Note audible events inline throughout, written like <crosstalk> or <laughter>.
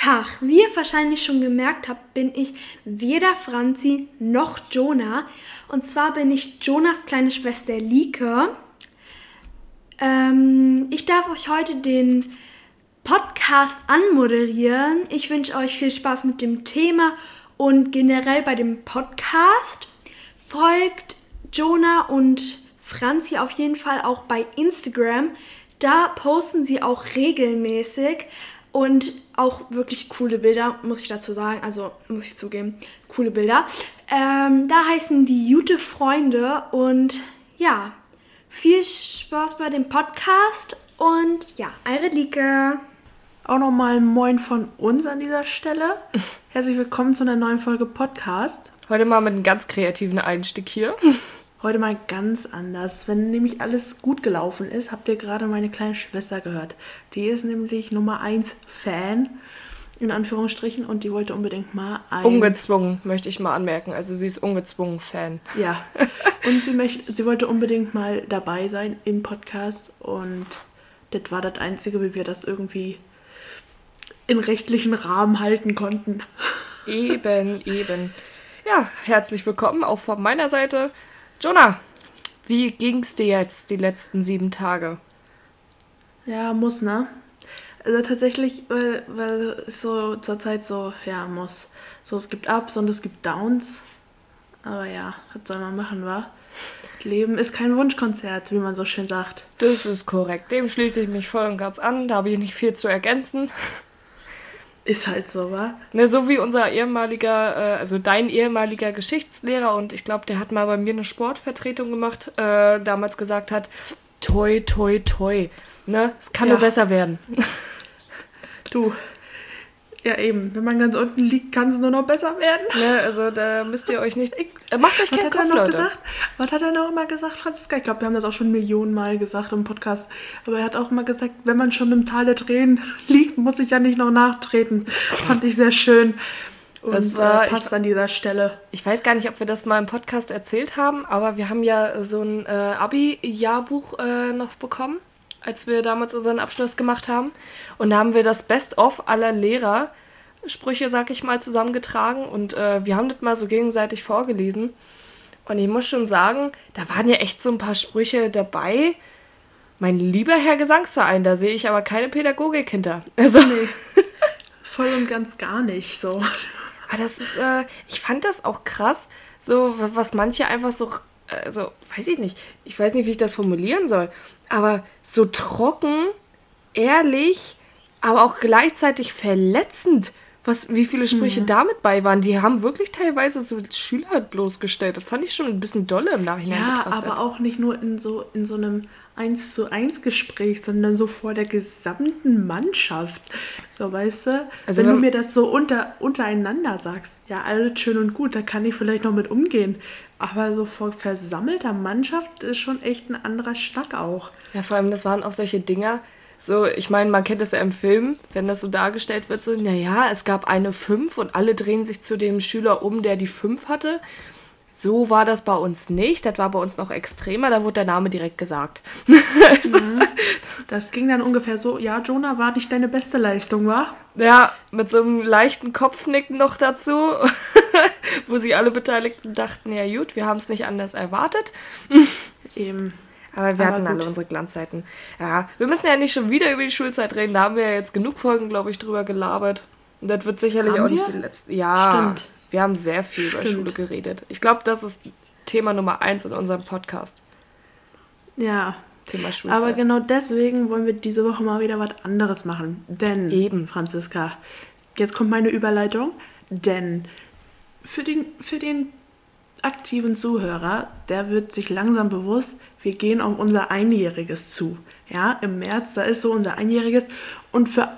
Tag. Wie ihr wahrscheinlich schon gemerkt habt, bin ich weder Franzi noch Jonah. Und zwar bin ich Jonas kleine Schwester Lieke. Ähm, ich darf euch heute den Podcast anmoderieren. Ich wünsche euch viel Spaß mit dem Thema und generell bei dem Podcast. Folgt Jonah und Franzi auf jeden Fall auch bei Instagram. Da posten sie auch regelmäßig und auch wirklich coole Bilder, muss ich dazu sagen. Also muss ich zugeben, coole Bilder. Ähm, da heißen die Jute Freunde und ja, viel Spaß bei dem Podcast und ja, eure Lieke. Auch nochmal ein Moin von uns an dieser Stelle. <laughs> Herzlich willkommen zu einer neuen Folge Podcast. Heute mal mit einem ganz kreativen Einstieg hier. <laughs> Heute mal ganz anders. Wenn nämlich alles gut gelaufen ist, habt ihr gerade meine kleine Schwester gehört. Die ist nämlich Nummer 1 Fan, in Anführungsstrichen, und die wollte unbedingt mal ein... Ungezwungen, möchte ich mal anmerken. Also sie ist ungezwungen Fan. Ja. <laughs> Und sie, möchte, sie wollte unbedingt mal dabei sein im Podcast und das war das Einzige, wie wir das irgendwie in rechtlichen Rahmen halten konnten. Eben, eben. Ja, herzlich willkommen auch von meiner Seite. Jonah, wie ging's dir jetzt die letzten sieben Tage? Ja, muss, ne? Also tatsächlich, weil, weil es so zurzeit so, ja, muss. So, es gibt Ups und es gibt Downs. Aber ja, was soll man machen, wa? Leben ist kein Wunschkonzert, wie man so schön sagt. Das ist korrekt. Dem schließe ich mich voll und ganz an. Da habe ich nicht viel zu ergänzen. Ist halt so, wa? Ne, so wie unser ehemaliger, äh, also dein ehemaliger Geschichtslehrer und ich glaube, der hat mal bei mir eine Sportvertretung gemacht, äh, damals gesagt hat, toi, toi, toi. Ne, es kann Ja. nur besser werden. <laughs> Du. Ja, eben. Wenn man ganz unten liegt, kann es nur noch besser werden. ne, also da müsst ihr euch nicht, äh, macht euch keinen er Kopf, noch Leute. gesagt? Was hat er noch immer gesagt, Franziska? Ich glaube, wir haben das auch schon Millionen Mal gesagt im Podcast. Aber er hat auch immer gesagt, wenn man schon im Tal der Tränen <laughs> liegt, muss ich ja nicht noch nachtreten. Fand ich sehr schön. Und Das war- äh, passt an dieser Stelle. Ich weiß gar nicht, ob wir das mal im Podcast erzählt haben, aber wir haben ja so ein äh, Abi-Jahrbuch äh, noch bekommen, als wir damals unseren Abschluss gemacht haben. Und da haben wir das Best-of aller Lehrersprüche, sag ich mal, zusammengetragen und äh, wir haben das mal so gegenseitig vorgelesen. Und ich muss schon sagen, da waren ja echt so ein paar Sprüche dabei. Mein lieber Herr Gesangsverein, da sehe ich aber keine Pädagogik hinter. Also, Voll und ganz gar nicht so. Aber das ist, äh, ich fand das auch krass, so was manche einfach so, äh, so, weiß ich nicht, ich weiß nicht, wie ich das formulieren soll, aber so trocken, ehrlich, aber auch gleichzeitig verletzend, was, wie viele Sprüche damit bei waren. Die haben wirklich teilweise so Schüler bloßgestellt. Das fand ich schon ein bisschen dolle im Nachhinein Ja, betrachtet. aber auch nicht nur in so, in so einem 1 zu 1 Gespräch, sondern so vor der gesamten Mannschaft. So, weißt du? Also wenn du wenn- mir das so unter, untereinander sagst, ja, alles schön und gut, da kann ich vielleicht noch mit umgehen. Aber so vor versammelter Mannschaft ist schon echt ein anderer Schnack auch. Ja, vor allem, das waren auch solche Dinger. So, ich meine, man kennt das ja im Film, wenn das so dargestellt wird, so, naja, es gab eine 5 und alle drehen sich zu dem Schüler um, der die 5 hatte. So war das bei uns nicht. Das war bei uns noch extremer, da wurde der Name direkt gesagt. <laughs> Das ging dann ungefähr so, ja, Jonah, war nicht deine beste Leistung, war? Ja, mit so einem leichten Kopfnicken noch dazu, <laughs> wo sich alle Beteiligten dachten, ja gut, wir haben es nicht anders erwartet. Eben. Aber wir Aber hatten alle gut. unsere Glanzzeiten. Ja, wir müssen ja nicht schon wieder über die Schulzeit reden. Da haben wir ja jetzt genug Folgen, glaube ich, drüber gelabert. Und das wird sicherlich Haben auch nicht wir? die letzte. Ja, Stimmt. wir haben sehr viel über Stimmt. Schule geredet. Ich glaube, das ist Thema Nummer eins in unserem Podcast. Ja. Thema Schulzeit. Aber genau deswegen wollen wir diese Woche mal wieder was anderes machen. Denn, Eben. Franziska, jetzt kommt meine Überleitung. Denn für den, für den aktiven Zuhörer, der wird sich langsam bewusst, wir gehen auf unser Einjähriges zu. Ja, im März, da ist so unser Einjähriges. Und für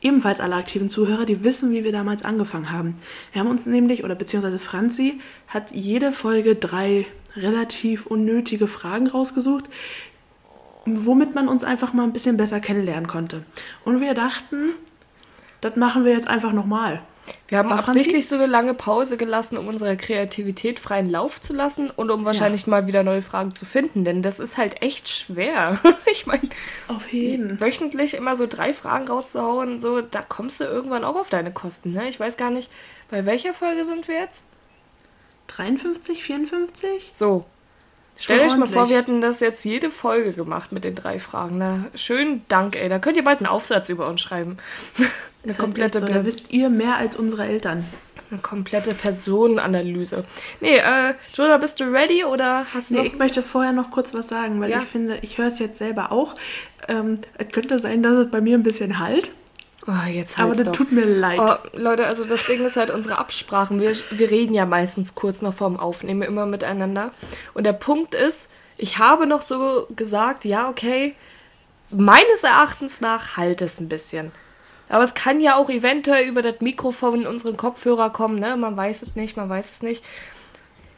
ebenfalls alle aktiven Zuhörer, die wissen, wie wir damals angefangen haben. Wir haben uns nämlich, oder beziehungsweise Franzi, hat jede Folge drei relativ unnötige Fragen rausgesucht, womit man uns einfach mal ein bisschen besser kennenlernen konnte. Und wir dachten, das machen wir jetzt einfach nochmal. Wir haben War absichtlich Franzi? so eine lange Pause gelassen, um unserer Kreativität freien Lauf zu lassen und um wahrscheinlich mal wieder neue Fragen zu finden, denn das ist halt echt schwer. <laughs> ich meine, Auf jeden. wöchentlich immer so drei Fragen rauszuhauen, so, da kommst du irgendwann auch auf deine Kosten, ne? Ich weiß gar nicht, bei welcher Folge sind wir jetzt? 53, 54? So. Stellt euch mal vor, wir hätten das jetzt jede Folge gemacht mit den drei Fragen. Na, schönen Dank, ey. Da könnt ihr bald einen Aufsatz über uns schreiben. <laughs> Eine halt komplette, so, da wisst ihr mehr als unsere Eltern. eine komplette Personenanalyse. Nee, äh, Jonah, bist du ready oder hast du Nee, noch... ich möchte vorher noch kurz was sagen, weil Ja. ich finde, ich höre es jetzt selber auch. Ähm, es könnte sein, dass es bei mir ein bisschen halt, Oh, jetzt aber das doch. tut mir leid. Oh, Leute, also das Ding ist halt unsere Absprachen. Wir, wir reden ja meistens kurz noch vorm Aufnehmen immer miteinander. Und der Punkt ist, ich habe noch so gesagt, ja, okay, meines Erachtens nach halt es ein bisschen. Aber es kann ja auch eventuell über das Mikrofon in unseren Kopfhörer kommen, ne? Man weiß es nicht, man weiß es nicht.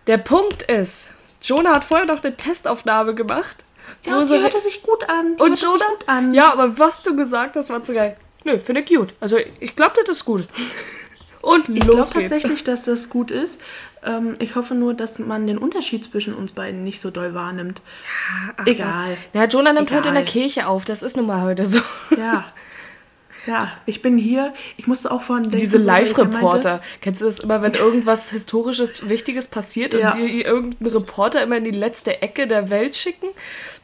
Der Punkt ist, Jonah hat vorher noch eine Testaufnahme gemacht. ja, und sie die halt- hörte sich gut an. Die und Jonah? an. Ja, aber was du gesagt hast, war zu geil. Nö, finde ich gut. Also ich glaube, das ist gut. <laughs> Und Ich los glaube geht's. tatsächlich, dass das gut ist. Ähm, ich hoffe nur, dass man den Unterschied zwischen uns beiden nicht so doll wahrnimmt. Ach, Egal. Was. Na, Jonah nimmt heute in der Egal. Kirche auf. Das ist nun mal heute so. Ja. <laughs> Ja, ich bin hier. Ich musste auch denken. Diese Live-Reporter. Kennst du das immer, wenn irgendwas Historisches, Wichtiges passiert Ja. und die irgendeinen Reporter immer in die letzte Ecke der Welt schicken?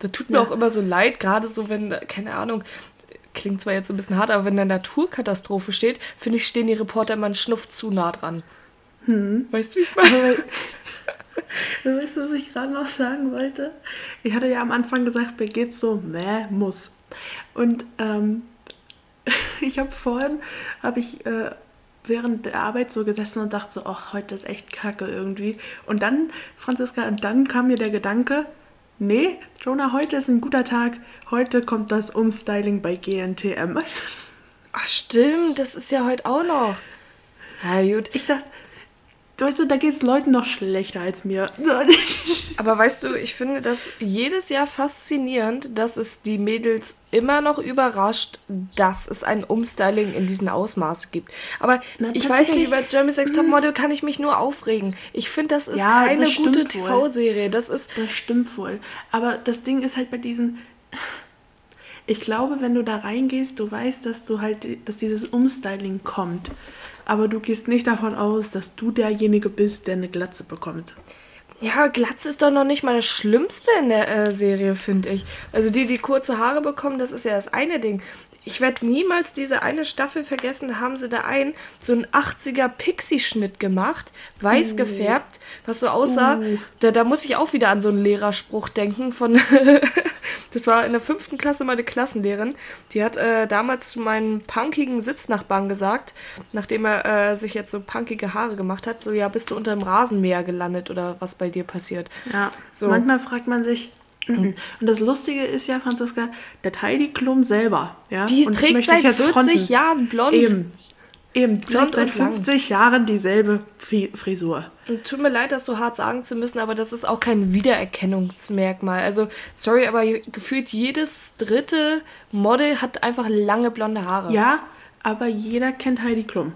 Das tut mir Ja. auch immer so leid, gerade so, wenn, keine Ahnung, klingt zwar jetzt so ein bisschen hart, aber wenn eine Naturkatastrophe steht, finde ich, stehen die Reporter immer einen Schnuff zu nah dran. Hm. Weißt du, wie ich meine? Aber, <laughs> weißt du, was ich gerade noch sagen wollte? Ich hatte ja am Anfang gesagt, mir geht's so, meh, muss. Und ähm, <laughs> ich habe vorhin, habe ich äh, während der Arbeit so gesessen und dachte so, ach, heute ist echt kacke irgendwie. Und dann, Franziska, und dann kam mir der Gedanke, nee, Jonah, heute ist ein guter Tag. Heute kommt das Umstyling bei GNTM. Ach, stimmt, das ist ja heute auch noch. Ja, gut. Ich dachte, weißt du, da geht's Leuten noch schlechter als mir. <laughs> Aber weißt du, ich finde das jedes Jahr faszinierend, dass es die Mädels immer noch überrascht, dass es ein Umstyling in diesem Ausmaß gibt. Aber Na, ich weiß nicht, über Jeremy's Next Topmodel kann ich mich nur aufregen. Ich finde, das ist Ja, keine das gute. TV-Serie. Das ist. Das stimmt wohl. Aber das Ding ist halt bei diesen. Ich glaube, wenn du da reingehst, du weißt, dass du halt, dass dieses Umstyling kommt. Aber du gehst nicht davon aus, dass du derjenige bist, der eine Glatze bekommt. Ja, Glatze ist doch noch nicht mal das Schlimmste in der äh, Serie, finde ich. Also die, die kurze Haare bekommen, das ist ja das eine Ding. Ich werde niemals diese eine Staffel vergessen, da haben sie da ein, so einen 80er Pixie-Schnitt gemacht, weiß gefärbt, was so aussah. Uh. Da, da muss ich auch wieder an so einen Lehrerspruch denken von, <laughs> das war in der fünften Klasse meine Klassenlehrerin, die hat äh, damals zu meinen punkigen Sitznachbarn gesagt, nachdem er äh, sich jetzt so punkige Haare gemacht hat, so ja, bist du unter dem Rasenmäher gelandet oder was bei dir passiert. Ja. So. Manchmal fragt man sich. Mhm. Und das Lustige ist ja, Franziska, der Heidi Klum selber. Ja? Die Und trägt seit jetzt 40 fronten. Jahren blond. Eben. Eben, Blond trägt seit und lang. 50 Jahren dieselbe Fri- Frisur. Und Tut mir leid, das so hart sagen zu müssen, aber das ist auch kein Wiedererkennungsmerkmal. Also, sorry, aber gefühlt jedes dritte Model hat einfach lange blonde Haare. Ja, aber jeder kennt Heidi Klum.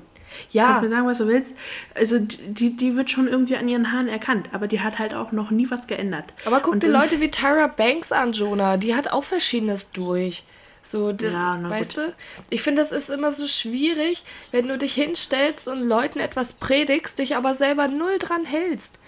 Ja. Kannst mir sagen, was du willst. Also die, die wird schon irgendwie an ihren Haaren erkannt, aber die hat halt auch noch nie was geändert. aber guck Und dir Leute wie Tyra Banks an, Jonah. Die hat auch Verschiedenes durch. So, das, Ja, weißt gut. du? Ich finde, das ist immer so schwierig, wenn du dich hinstellst und Leuten etwas predigst, dich aber selber null dran hältst.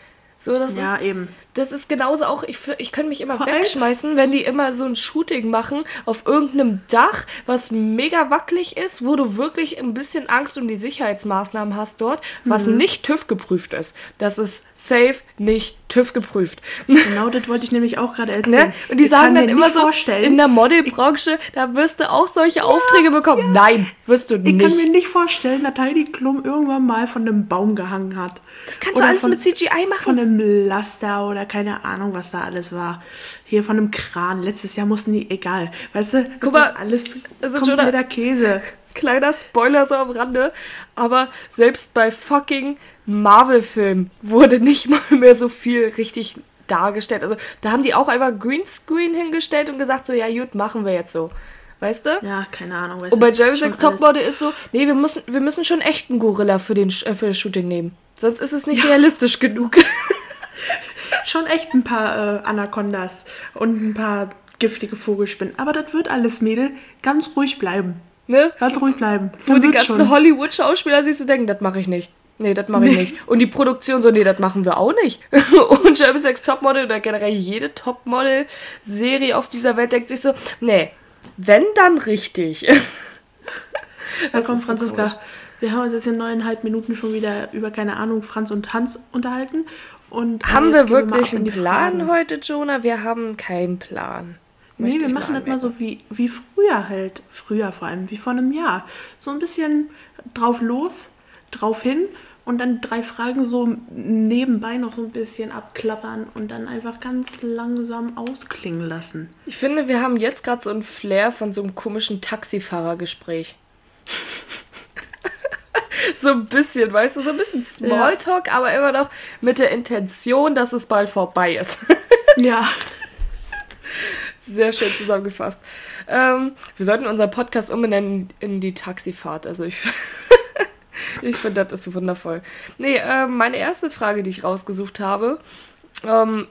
So, das Ja, ist, eben. Das ist genauso auch, ich, ich könnte mich immer Vor wegschmeißen, wenn die immer so ein Shooting machen auf irgendeinem Dach, was mega wackelig ist, wo du wirklich ein bisschen Angst um die Sicherheitsmaßnahmen hast dort, was Mhm. nicht TÜV geprüft ist. Das ist safe nicht TÜV geprüft. <laughs> Genau das wollte ich nämlich auch gerade erzählen. Ne? Und die Ich sagen kann dann immer so, vorstellen, in der Modelbranche, da wirst du auch solche Aufträge bekommen. Nein, wirst du ich kann nicht. mir nicht vorstellen, dass Heidi Klum irgendwann mal von einem Baum gehangen hat. Das kannst du Oder alles von, mit CGI machen. Von einem Laster oder keine Ahnung, was da alles war. Hier von einem Kran. Letztes Jahr mussten die, egal. Weißt du, Guck das mal, ist alles also kompletter Jonah- Käse. <laughs> Kleiner Spoiler so am Rande, aber selbst bei fucking Marvel-Filmen wurde nicht mal mehr so viel richtig dargestellt. Also da haben die auch einfach Greenscreen hingestellt und gesagt, so ja gut, machen wir jetzt so. Weißt du? Ja, keine Ahnung. Und bei schon Sex Topmodel ist so, nee, wir müssen, wir müssen schon echten Gorilla für, den, äh, für das Shooting nehmen. Sonst ist es nicht realistisch genug. <laughs> Schon echt ein paar äh, Anacondas und ein paar giftige Vogelspinnen. Aber das wird alles, Mädel. Ganz ruhig bleiben. ne? Ganz ruhig bleiben. Wo die ganzen Hollywood-Schauspieler sich so denken, das mache ich nicht. Nee, das mache ich Nee. nicht. Und die Produktion so, nee, das machen wir auch nicht. <laughs> Und Jeremy Sex Topmodel oder generell jede Topmodel-Serie auf dieser Welt denkt sich so, nee, wenn dann richtig. <laughs> Da kommt so Franziska. komisch. wir haben uns jetzt in neuneinhalb Minuten schon wieder über, keine Ahnung, Franz und Hans unterhalten. Und haben äh, wir gehen mal wirklich in einen Plan Fragen. heute, Jonah? Wir haben keinen Plan. Nee, Möchte wir ich machen das mal so wie, wie früher halt. Früher vor allem, wie vor einem Jahr. So ein bisschen drauf los, drauf hin und dann drei Fragen so nebenbei noch so ein bisschen abklappern und dann einfach ganz langsam ausklingen lassen. Ich finde, wir haben jetzt gerade so einen Flair von so einem komischen Taxifahrergespräch. <laughs> so ein bisschen, weißt du, so ein bisschen Smalltalk, aber immer noch mit der Intention, dass es bald vorbei ist. <laughs> Ja. Sehr schön zusammengefasst. Ähm, wir sollten unseren Podcast umbenennen in die Taxifahrt. Also ich, <laughs> ich finde, das ist wundervoll. Nee, ähm, meine erste Frage, die ich rausgesucht habe, ähm,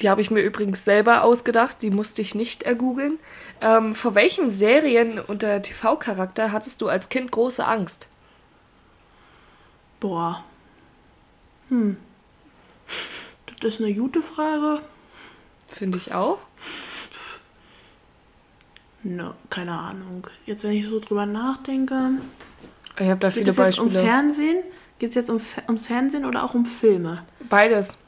die habe ich mir übrigens selber ausgedacht, die musste ich nicht ergoogeln. Ähm, vor welchem Serien- oder TV-Charakter hattest du als Kind große Angst? Boah. Hm. Das ist eine gute Frage. Finde ich auch. Ne, keine Ahnung. Jetzt, wenn ich so drüber nachdenke. Ich habe da Geht viele es jetzt um. Fernsehen? Geht es jetzt um, ums Fernsehen oder auch um Filme? Beides.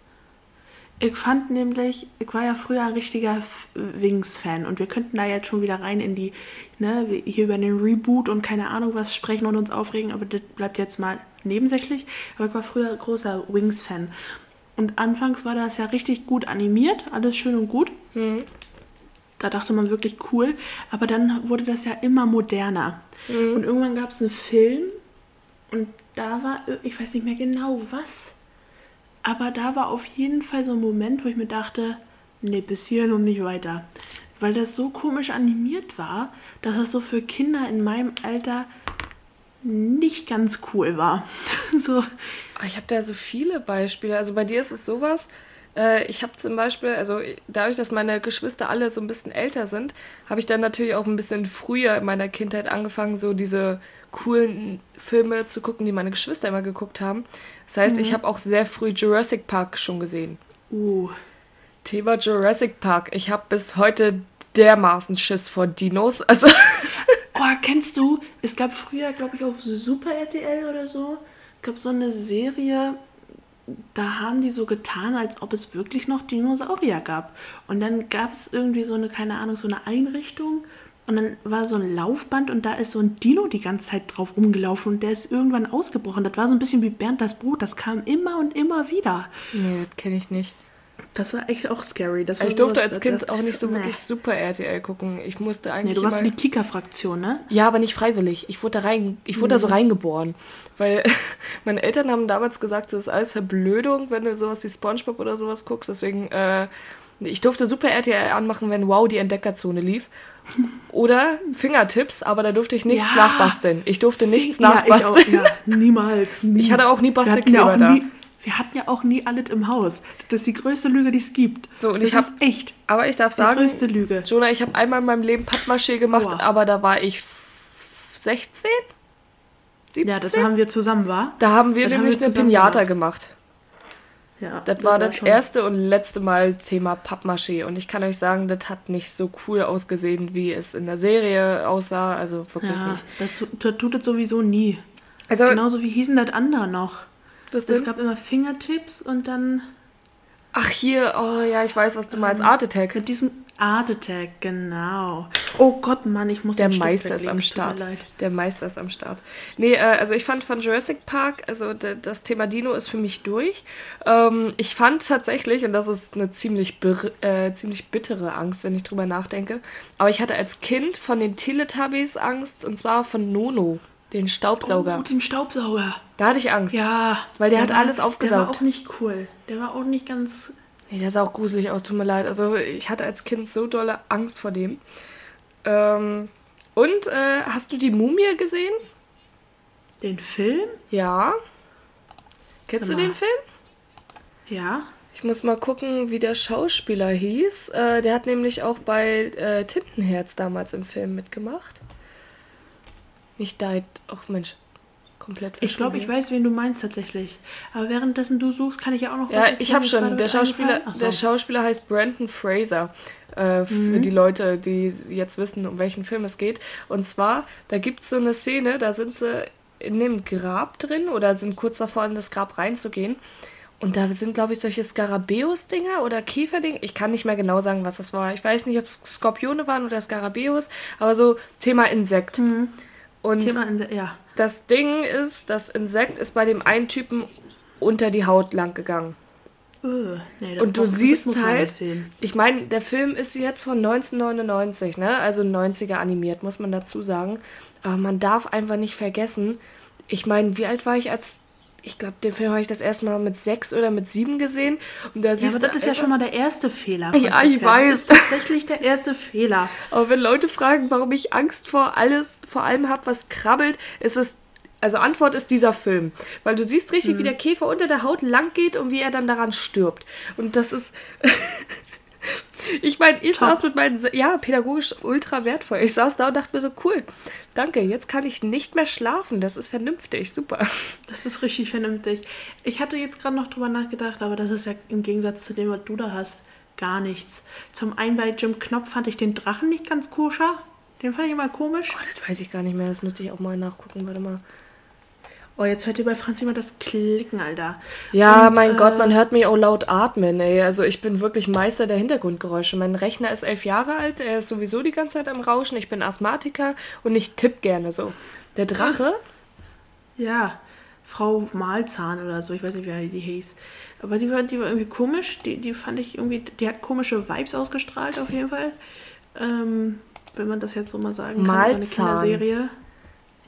Ich fand nämlich, ich war ja früher ein richtiger Wings-Fan und wir könnten da jetzt schon wieder rein in die, ne, hier über den Reboot und keine Ahnung was sprechen und uns aufregen, aber das bleibt jetzt mal nebensächlich. Aber ich war früher großer Wings-Fan. Und anfangs war das ja richtig gut animiert, alles schön und gut. Da dachte man wirklich cool, aber dann wurde das ja immer moderner. Und irgendwann gab es einen Film und da war, ich weiß nicht mehr genau was, aber da war auf jeden Fall so ein Moment, wo ich mir dachte, nee, bis hierhin und nicht weiter. Weil das so komisch animiert war, dass es so für Kinder in meinem Alter nicht ganz cool war. <laughs> so, Ich habe da so viele Beispiele. Also bei dir ist es sowas. Äh, ich habe zum Beispiel, also dadurch, dass meine Geschwister alle so ein bisschen älter sind, habe ich dann natürlich auch ein bisschen früher in meiner Kindheit angefangen, so diese coolen Filme zu gucken, die meine Geschwister immer geguckt haben. Das heißt, ich habe auch sehr früh Jurassic Park schon gesehen. uh, Thema Jurassic Park. Ich habe bis heute dermaßen Schiss vor Dinos. <laughs> Also Oh, kennst du, es gab früher, glaube ich, auf Super RTL oder so, es gab so eine Serie, da haben die so getan, als ob es wirklich noch Dinosaurier gab. Und dann gab es irgendwie so eine, keine Ahnung, so eine Einrichtung. Und dann war so ein Laufband und da ist so ein Dino die ganze Zeit drauf rumgelaufen und der ist irgendwann ausgebrochen. Das war so ein bisschen wie Bernd das Brot, das kam immer und immer wieder. nee, das kenne ich nicht. Das war echt auch scary. Das war Ich durfte als Kind auch nicht so nee. wirklich super RTL gucken. Ich musste eigentlich Nee, du warst immer... die Kika-Fraktion, ne? Ja, aber nicht freiwillig. Ich wurde da rein, ich wurde da so reingeboren. Weil <laughs> meine Eltern haben damals gesagt, das ist alles Verblödung, wenn du sowas wie Spongebob oder sowas guckst. Deswegen, äh, ich durfte Super RTL anmachen, wenn Wow die Entdeckerzone lief. <laughs> Oder Fingertips, aber da durfte ich nichts Ja. nachbasteln. Ich durfte nichts Ja, ich auch, nachbasteln. ja, niemals. Nie. <laughs> Ich hatte auch nie Bastelkleber da. nie- Wir hatten ja auch nie alles im Haus. Das ist die größte Lüge, die es gibt. So, und das ich hab- ist echt Aber ich darf die sagen, größte Lüge. Jonah, ich habe einmal in meinem Leben Pappmaché gemacht, Boah. aber da war ich f- 16? 17? Ja, das haben wir zusammen, war. da haben wir das haben nämlich wir eine Pinata gemacht. Ja, Das war das schon- erste und letzte Mal Thema Pappmaché. Und ich kann euch sagen, das hat nicht so cool ausgesehen, wie es in der Serie aussah. Also wirklich Ja, nicht. das, das tut es sowieso nie. Also, Genauso wie hießen das andere noch. Was Es denn? gab immer Fingertips und dann Ach, hier, oh ja, ich weiß, was du meinst. Art Attack. mit diesem Art Attack, genau. Oh Gott, Mann, ich muss Der Meister ist am es Start. Der Meister ist am Start. Nee, äh, also ich fand von Jurassic Park, also das Thema Dino ist für mich durch. Ähm, ich fand tatsächlich, und das ist eine ziemlich, äh, ziemlich bittere Angst, wenn ich drüber nachdenke, aber ich hatte als Kind von den Teletubbies Angst, und zwar von Nono, den Staubsauger. Oh, den Staubsauger. Da hatte ich Angst. Ja. Weil der hat war- alles Der war aufgesaugt. auch nicht cool. Der war auch nicht ganz. Nee, der sah auch gruselig aus, tut mir leid. Also ich hatte als Kind so dolle Angst vor dem. Ähm, Und äh, hast du die Mumie gesehen? Den Film? Ja. Kennst du den Film? Ja. Ich muss mal gucken, wie der Schauspieler hieß. Äh, der hat nämlich auch bei äh, Tintenherz damals im Film mitgemacht. Nicht Died. Ach Mensch, komplett Ich glaube, ich weiß, wen du meinst tatsächlich. Aber währenddessen du suchst, kann ich ja auch noch Ja, erzählen, ich habe schon. Der Schauspieler, so. der Schauspieler heißt Brandon Fraser. Äh, für die Leute, die jetzt wissen, um welchen Film es geht. Und zwar, da gibt es so eine Szene, da sind sie in dem Grab drin oder sind kurz davor, in das Grab reinzugehen. Und da sind, glaube ich, solche Skarabäus-Dinger oder Käferdinger. Ich kann nicht mehr genau sagen, was das war. Ich weiß nicht, ob es Skorpione waren oder Skarabäus, aber so Thema Insekt. Und Thema in, ja. das Ding ist, das Insekt ist bei dem einen Typen unter die Haut lang gegangen. Öh, nee, Und du siehst halt, ich meine, der Film ist jetzt von 1999, ne? Also 90er animiert, muss man dazu sagen. Aber man darf einfach nicht vergessen, ich meine, wie alt war ich als. Ich glaube, den Film habe ich das erste Mal mit sechs oder mit sieben gesehen. Und da Ja, siehst aber das ist ja schon mal der erste Fehler. <laughs> Ja, ich Franziska. weiß. Das ist tatsächlich der erste Fehler. Aber wenn Leute fragen, warum ich Angst vor alles, vor allem habe, was krabbelt, ist es. Also Antwort ist dieser Film. Weil du siehst richtig, Mhm. wie der Käfer unter der Haut lang geht und wie er dann daran stirbt. Und das ist. <laughs> ich meine, ich Top. saß mit meinen. Ja, pädagogisch ultra wertvoll. Ich saß da und dachte mir so, cool, danke, jetzt kann ich nicht mehr schlafen. Das ist vernünftig, super. Das ist richtig vernünftig. Ich hatte jetzt gerade noch drüber nachgedacht, aber das ist ja im Gegensatz zu dem, was du da hast, gar nichts. Zum einen bei Jim Knopf fand ich den Drachen nicht ganz koscher. Den fand ich immer komisch. Oh, das weiß ich gar nicht mehr. Das müsste ich auch mal nachgucken. Warte mal. Oh, jetzt hört ihr bei Franz immer das Klicken, Alter. Ja, Und, mein äh, Gott, man hört mich auch laut atmen, ey. Also ich bin wirklich Meister der Hintergrundgeräusche. Mein Rechner ist elf Jahre alt, er ist sowieso die ganze Zeit am Rauschen. Ich bin Asthmatiker und ich tipp gerne so. Der Drache? Ja, Frau Malzahn oder so, ich weiß nicht, wie die hieß. Aber die war, die war irgendwie komisch. Die, die fand ich irgendwie, die hat komische Vibes ausgestrahlt, auf jeden Fall. Ähm, wenn man das jetzt so mal sagen kann. über eine Malzahn. Kinderserie.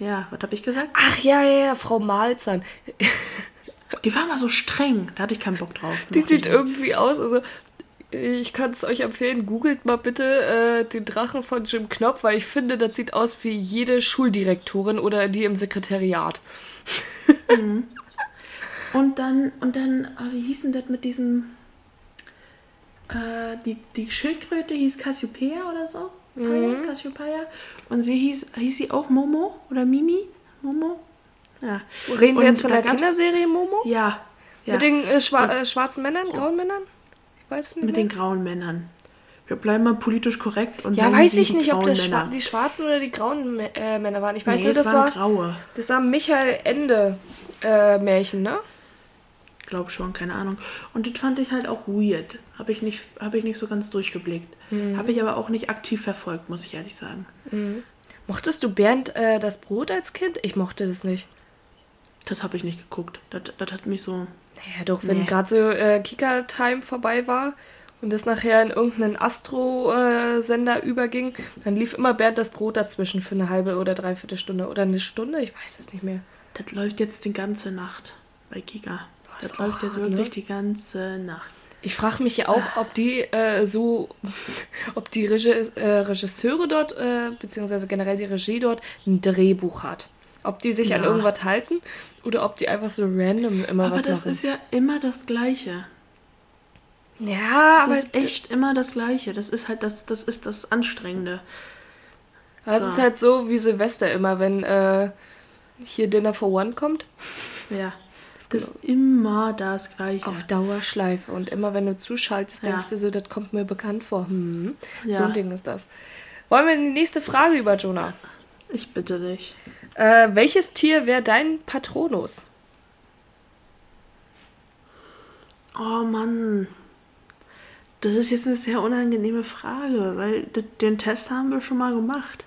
Ja, was habe ich gesagt? Ach ja, ja, ja, Frau Malzahn. <laughs> Die war mal so streng. Da hatte ich keinen Bock drauf. Die sieht ich nicht. irgendwie aus, also ich kann es euch empfehlen, googelt mal bitte äh, den Drachen von Jim Knopf, weil ich finde, das sieht aus wie jede Schuldirektorin oder die im Sekretariat. <laughs> Und dann, und dann, ah, wie hieß denn das mit diesem. Äh, die, die Schildkröte hieß Cassiopeia oder so? Paya, Cassiopeia. Und sie hieß, hieß sie auch Momo oder Mimi? Momo? Ja. Reden wir Und jetzt von der Kinderserie Momo? Ja. ja. Mit den äh, schwa äh, schwarzen Männern, grauen Männern? Ich weiß nicht. Mit mehr. den grauen Männern. Wir bleiben mal politisch korrekt und ja, weiß ich nicht, ob das schwa die schwarzen oder die grauen äh, Männer waren. Ich weiß nee, nur, das waren war, graue. das war Michael Ende äh, Märchen, ne? Glaub schon, keine Ahnung. Und das fand ich halt auch weird. Habe ich, nicht- hab ich nicht so ganz durchgeblickt. Mhm. Habe ich aber auch nicht aktiv verfolgt, muss ich ehrlich sagen. Mochtest du Bernd äh, das Brot als Kind? Ich mochte das nicht. Das habe ich nicht geguckt. Das, das hat mich so. Naja, doch, wenn Nee. gerade so äh, Kika-Time vorbei war und das nachher in irgendeinen Astro-Sender überging, dann lief immer Bernd das Brot dazwischen für eine halbe oder dreiviertel Stunde oder eine Stunde, ich weiß es nicht mehr. Das läuft jetzt die ganze Nacht bei Kika. Das Das läuft jetzt wirklich ne? die ganze Nacht. Ich frage mich ja auch, ob die äh, so, <laughs> ob die Regie, äh, Regisseure dort, äh, beziehungsweise generell die Regie dort, ein Drehbuch hat. Ob die sich an Ja. irgendwas halten oder ob die einfach so random immer Aber was das machen. ist ja immer das Gleiche. ja, Das aber ist echt immer das Gleiche. Das ist halt das, das ist das Anstrengende. das so. ist halt so wie Silvester immer, wenn äh, hier Dinner for One kommt. Ja. Das ist immer das Gleiche. Auf Dauerschleife. Und immer wenn du zuschaltest, Ja. denkst du so, das kommt mir bekannt vor. Hm, So Ja. ein Ding ist das. Wollen wir in die nächste Frage über Jonah? Ich bitte dich. Äh, welches Tier wäre dein Patronus? Oh Mann. Das ist jetzt eine sehr unangenehme Frage, weil den Test haben wir schon mal gemacht.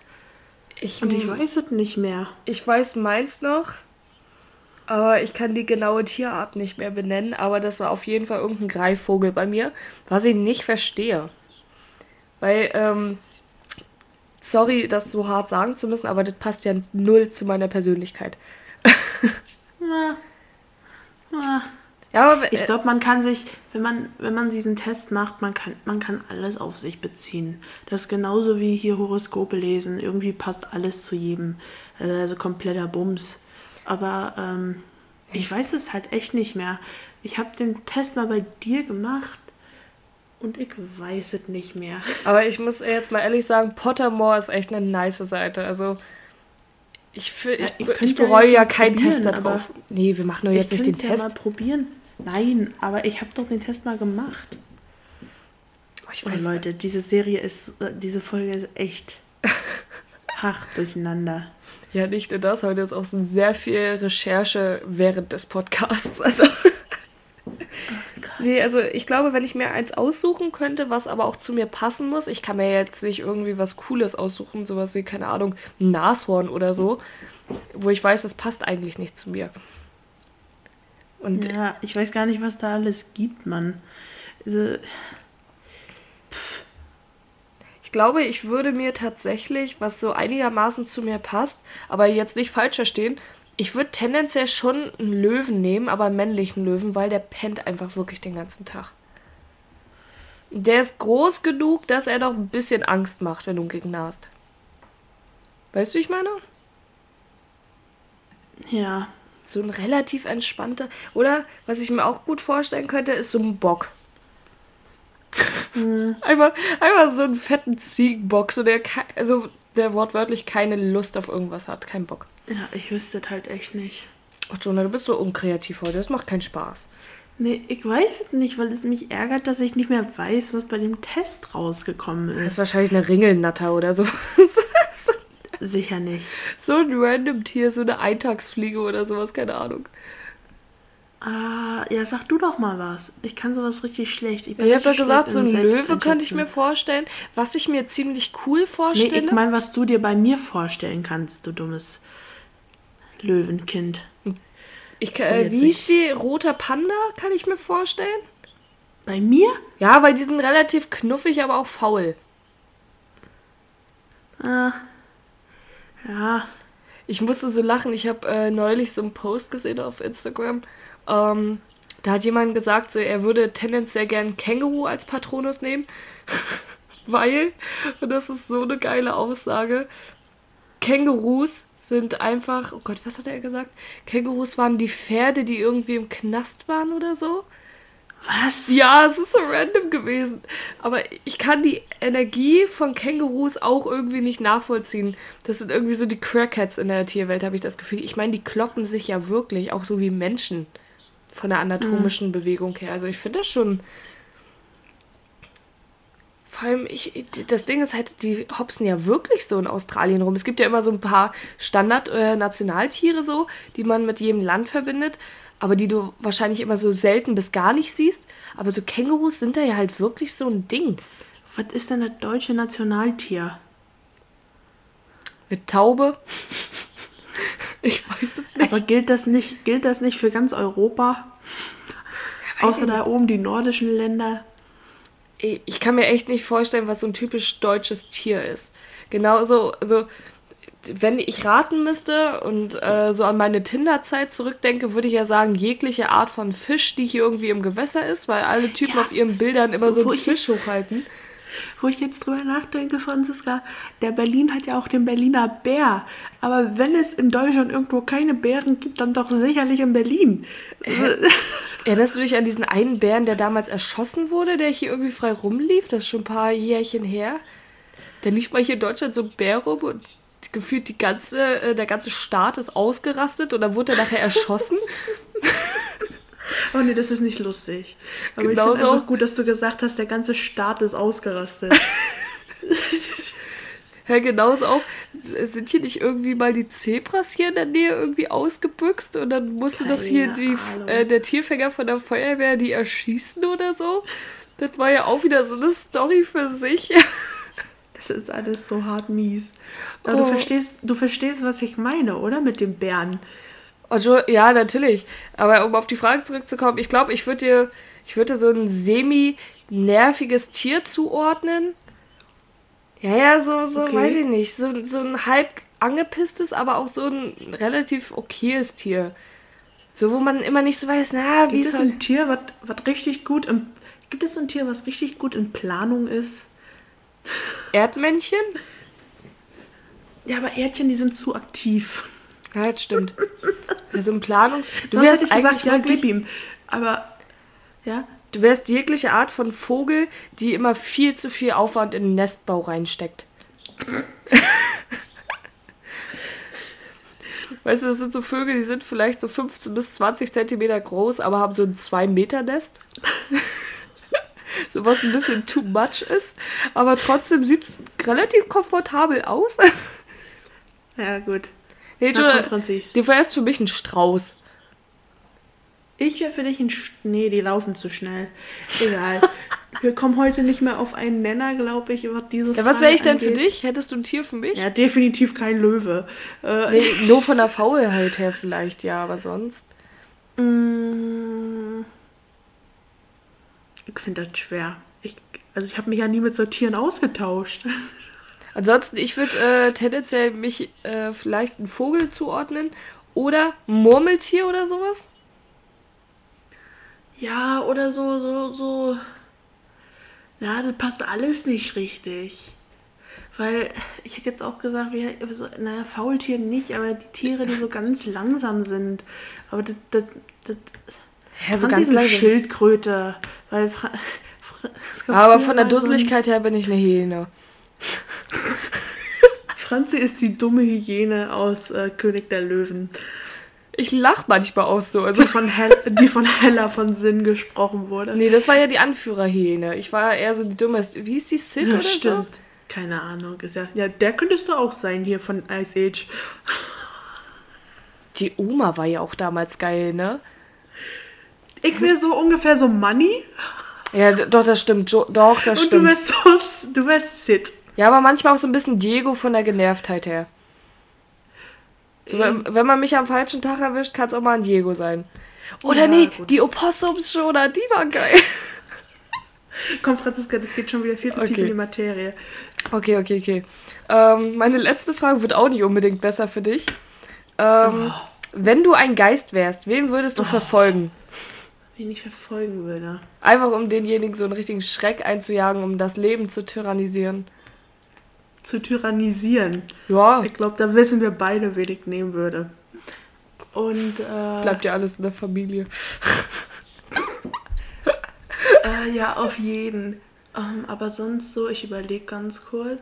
Ich, Und ich weiß es nicht mehr. ich weiß meins noch, aber ich kann die genaue Tierart nicht mehr benennen. Aber das war auf jeden Fall irgendein Greifvogel bei mir, was ich nicht verstehe. Weil, ähm, sorry, das so hart sagen zu müssen, aber das passt ja null zu meiner Persönlichkeit. <laughs> Na, na, Ja, aber Ich glaube, man kann sich, wenn man, wenn man diesen Test macht, man kann, man kann alles auf sich beziehen. Das ist genauso wie hier Horoskope lesen. Irgendwie passt alles zu jedem. Also kompletter Bums. Aber ähm, ich weiß es halt echt nicht mehr. Ich habe den Test mal bei dir gemacht und ich weiß es nicht mehr. <laughs> Aber ich muss jetzt mal ehrlich sagen, Pottermore ist echt eine nice Seite. Also ich, fü- Ja, ich, ich ja bereue ja keinen Test da aber drauf. Nee, wir machen nur jetzt nicht den ja Test. mal probieren. Nein, aber ich habe doch den Test mal gemacht. Oh, ich Oh, weiß Leute, diese Serie ist, äh, diese Folge ist echt hart durcheinander. Ja, nicht nur das, heute ist auch so sehr viel Recherche während des Podcasts. <laughs> Also. Nee, also ich glaube, wenn ich mir eins aussuchen könnte, was aber auch zu mir passen muss, ich kann mir jetzt nicht irgendwie was Cooles aussuchen, sowas wie, keine Ahnung, ein Nashorn oder so, wo ich weiß, das passt eigentlich nicht zu mir. Und Ja, ich weiß gar nicht, was da alles gibt, Mann. Also, glaube, ich würde mir tatsächlich, was so einigermaßen zu mir passt, aber jetzt nicht falsch verstehen, ich würde tendenziell schon einen Löwen nehmen, aber einen männlichen Löwen, weil der pennt einfach wirklich den ganzen Tag. Der ist groß genug, dass er doch ein bisschen Angst macht, wenn du einen Gegner hast. Weißt du, wie ich meine? ja. So ein relativ entspannter. Oder was ich mir auch gut vorstellen könnte, ist so ein Bock. <laughs> einfach, einfach so einen fetten Ziegenbock, so der, also der wortwörtlich keine Lust auf irgendwas hat. Kein Bock. Ja, ich wüsste es halt echt nicht. Ach, Jonah, du bist so unkreativ heute. Das macht keinen Spaß. Nee, ich weiß es nicht, weil es mich ärgert, dass ich nicht mehr weiß, was bei dem Test rausgekommen Das ist ist. wahrscheinlich eine Ringelnatter oder so. <laughs> Sicher nicht. so ein random Tier, so eine Eintagsfliege oder sowas, keine Ahnung. Ah, ja, sag du doch mal was. Ich kann sowas richtig schlecht. bin Ja, habt doch richtig gesagt, so ein in Löwe könnte ich mir vorstellen. Was ich mir ziemlich cool Nee, vorstelle. ich meine, was du dir bei mir vorstellen kannst, du dummes Löwenkind. ich, Oh, äh, wie hieß die? Roter Panda, kann ich mir vorstellen. Bei mir? Ja, weil die sind relativ knuffig, aber auch faul. Ah, ja. Ich musste so lachen. Ich habe äh, neulich so einen Post gesehen auf Instagram. Ähm, da hat jemand gesagt, so, er würde tendenziell gern Känguru als Patronus nehmen. <laughs> Weil, und das ist so eine geile Aussage, Kängurus sind einfach, oh Gott, was hat er gesagt? Kängurus waren die Pferde, die irgendwie im Knast waren oder so. Was? Ja, es ist so random gewesen. Aber ich kann die Energie von Kängurus auch irgendwie nicht nachvollziehen. Das sind irgendwie so die Crackheads in der Tierwelt, habe ich das Gefühl. Ich meine, die kloppen sich ja wirklich, auch so wie Menschen. Von der anatomischen Bewegung her. Also ich finde das schon. Vor allem, ich, das Ding ist halt, die hopsen ja wirklich so in Australien rum. Es gibt ja immer so ein paar Standard-Nationaltiere so, die man mit jedem Land verbindet, aber die du wahrscheinlich immer so selten bis gar nicht siehst. Aber so Kängurus sind da ja halt wirklich so ein Ding. Was ist denn das deutsche Nationaltier? Eine Taube. <laughs> Ich weiß es nicht. Aber gilt das nicht, gilt das nicht für ganz Europa? weiß Außer da oben die nordischen Länder. ich kann mir echt nicht vorstellen, was so ein typisch deutsches Tier ist. Genauso, also wenn ich raten müsste und äh, so an meine Tinder-Zeit zurückdenke, würde ich ja sagen, jegliche Art von Fisch, die hier irgendwie im Gewässer ist, weil alle Typen Ja. auf ihren Bildern immer so einen Fisch hochhalten. Wo ich jetzt drüber nachdenke, Franziska, der Berlin hat ja auch den Berliner Bär. Aber wenn es in Deutschland irgendwo keine Bären gibt, dann doch sicherlich in Berlin. <laughs> Erinnerst du dich an diesen einen Bären, der damals erschossen wurde, der hier irgendwie frei rumlief? Das ist schon ein paar Jährchen her. Da lief mal hier in Deutschland so ein Bär rum und gefühlt die ganze, äh, der ganze Staat ist ausgerastet und dann wurde er nachher erschossen. <laughs> Oh nee, das ist nicht lustig. Aber Genauso ich finde einfach auch- gut, dass du gesagt hast, der ganze Staat ist ausgerastet. <laughs> Ja, genauso auch. Sind hier nicht irgendwie mal die Zebras hier in der Nähe irgendwie ausgebüxt und dann musste doch hier die, äh, der Tierfänger von der Feuerwehr die erschießen oder so? Das war ja auch wieder so eine Story für sich. <laughs> Das ist alles so hart mies. Aber Oh. du verstehst, du verstehst, was ich meine, oder? Mit dem Bären. Also, ja, natürlich. Aber um auf die Frage zurückzukommen, ich glaube, ich würde dir, ich würde dir so ein semi-nerviges Tier zuordnen. Ja, ja, so, so Okay. weiß ich nicht. So, so ein halb angepisstes, aber auch so ein relativ okayes Tier. So, wo man immer nicht so weiß, na, wie Gibt ist es heute... ein Tier, was was richtig gut im, Gibt es so ein Tier, was richtig gut in Planung ist? Erdmännchen? Ja, aber Erdchen, die sind zu aktiv. Ja, das stimmt. Also ein Planungs... Du Sonst wärst eigentlich gesagt, ja, gib ihm. Aber, ja, Du wärst jegliche Art von Vogel, die immer viel zu viel Aufwand in den Nestbau reinsteckt. <laughs> weißt du, das sind so Vögel, die sind vielleicht so 15 bis 20 Zentimeter groß, aber haben so ein 2-Meter-Nest. <laughs> so was ein bisschen too much ist. Aber trotzdem sieht es relativ komfortabel aus. <laughs> ja, gut. Nee, Na, komm, Franzi. du wärst für mich ein Strauß. Ich wäre für dich ein... Sch nee, die laufen zu schnell. Egal. <laughs> Wir kommen heute nicht mehr auf einen Nenner, glaube ich, was diese Ja, was Frage wäre ich denn für angeht. dich? Hättest du ein Tier für mich? Ja, definitiv kein Löwe. Äh, Nee, <laughs> nur von der Faulheit her vielleicht, ja, aber sonst. Mm. Ich finde das schwer. Ich, also ich habe mich ja nie mit so Tieren ausgetauscht. <laughs> Ansonsten, ich würde äh, tendenziell mich äh, vielleicht einen Vogel zuordnen oder Murmeltier oder sowas. Ja, oder so, so, so. Ja, das passt alles nicht richtig. Weil ich hätte jetzt auch gesagt, wir, so, naja, Faultier nicht, aber die Tiere, die so ganz langsam sind. Aber das, das, das Ja, so ganz langsam. Schildkröte. Weil Fra Aber von der so Dusseligkeit her bin ich eine Hyäne. Franzi ist die dumme Hyäne aus äh, König der Löwen. Ich lach manchmal auch so. Also, Die von, Hel die von Hella von Sinn gesprochen wurde. nee, das war ja die Anführerhyäne. Ich war eher so die dumme. Wie ist die Sid Ja, oder stimmt. Keine Ahnung. Ist ja, ja, der könntest du auch sein hier von Ice Age. so? Die Oma war ja auch damals geil, ne? Ich wäre so ungefähr so Money Ja, doch, das stimmt. Jo doch, das und du stimmt. wärst so, du wärst Sid. Ja, aber manchmal auch so ein bisschen Diego von der Genervtheit her. So, wenn, wenn man mich am falschen Tag erwischt, kann es auch mal ein Diego sein. Oder Ja, nee, gut. die Opossums-Schoner, die war geil. <laughs> Komm, Franziska, das geht schon wieder viel zu tief Okay. in die Materie. Okay, okay, okay. Ähm, meine letzte Frage wird auch nicht unbedingt besser für dich. Ähm, Oh. Wenn du ein Geist wärst, wen würdest du verfolgen? Wen ich verfolgen würde. Einfach um denjenigen so einen richtigen Schreck einzujagen, um das Leben zu tyrannisieren. Zu tyrannisieren. Ja, Ich glaube, da wissen wir beide, wen ich nehmen würde. Und äh, bleibt ja alles in der Familie. <laughs> äh, ja, auf jeden. Ähm, aber sonst so, ich überlege ganz kurz.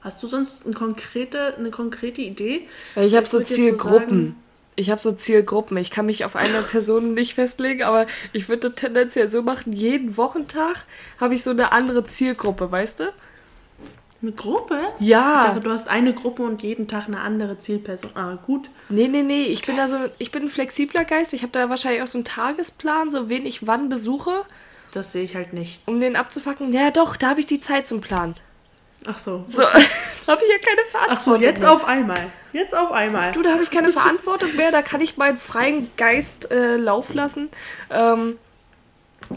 Hast du sonst eine konkrete, eine konkrete Idee? Ich habe so Zielgruppen. sagen- ich habe so Zielgruppen. Ich kann mich auf eine Person nicht festlegen, aber ich würde tendenziell so machen, jeden Wochentag habe ich so eine andere Zielgruppe, weißt du? Eine Gruppe? Ja. Ich dachte, du hast eine Gruppe und jeden Tag eine andere Zielperson. Ah, gut. Nee, nee, nee, ich bin da so, ich bin ein flexibler Geist. Ich habe da wahrscheinlich auch so einen Tagesplan, so wen ich wann besuche, Das sehe ich halt nicht. um den abzufacken. Ja, doch, da habe ich die Zeit zum Plan. Ach so. So, <laughs> habe ich ja keine Ach Verantwortung. so, jetzt mehr. auf einmal. Jetzt auf einmal. Du, da habe ich keine Verantwortung mehr, da kann ich meinen freien Geist äh, Lauf lassen. Ähm,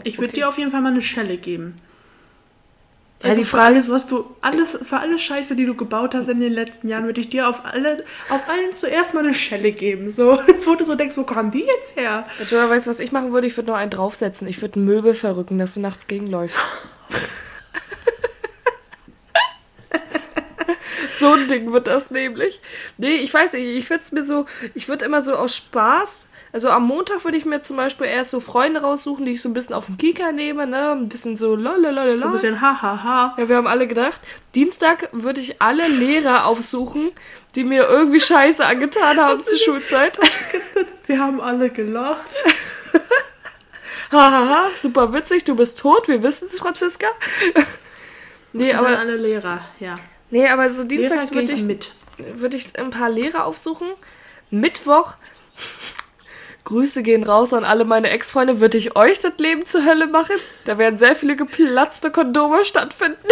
Ich würde Okay. dir auf jeden Fall mal eine Schelle geben. Ja, die Frage ist- was du alles für alle Scheiße, die du gebaut hast in den letzten Jahren, würde ich dir auf alle auf allen zuerst mal eine Schelle geben, so <laughs> wo du so denkst, wo kam die jetzt her? Ja, Joa, weißt du, was ich machen würde? Ich würde noch einen draufsetzen. Ich würde ein Möbel verrücken, dass du nachts gegenläufst. So ein Ding wird das nämlich. Nee, ich weiß nicht, ich würde es mir so, ich würde immer so aus Spaß, also am Montag würde ich mir zum Beispiel erst so Freunde raussuchen, die ich so ein bisschen auf den Kieker nehme, ne, ein bisschen so So ein bisschen hahaha. Ja, wir haben alle gedacht, Dienstag würde ich alle Lehrer aufsuchen, die mir irgendwie Scheiße angetan haben zur Schulzeit. <laughs> Wir haben alle gelacht. <laughs> Hahaha, super witzig, du bist tot, wir wissen's, Franziska. <laughs> nee, aber, alle Lehrer, ja. Nee, aber so dienstags würde ich ich, würde ich ein paar Lehrer aufsuchen. Mittwoch, Grüße gehen raus an alle meine Ex-Freunde, würde ich euch das Leben zur Hölle machen. Da werden sehr viele geplatzte Kondome stattfinden. <laughs>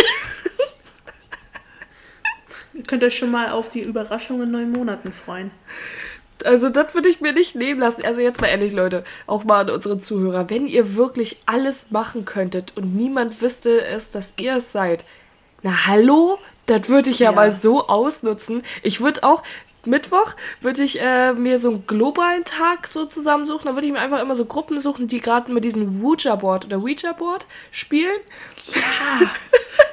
Ihr könnt euch schon mal auf die Überraschung in neun Monaten freuen. Also das würde ich mir nicht nehmen lassen. Also jetzt mal ehrlich, Leute, auch mal an unsere Zuhörer. Wenn ihr wirklich alles machen könntet und niemand wüsste es, dass ihr es seid, na hallo, das würde ich ja, Ja. mal so ausnutzen. Ich würde auch, Mittwoch würde ich äh, mir so einen globalen Tag so zusammensuchen. Da würde ich mir einfach immer so Gruppen suchen, die gerade mit diesem Ouija-Board oder Ouija-Board spielen. <laughs>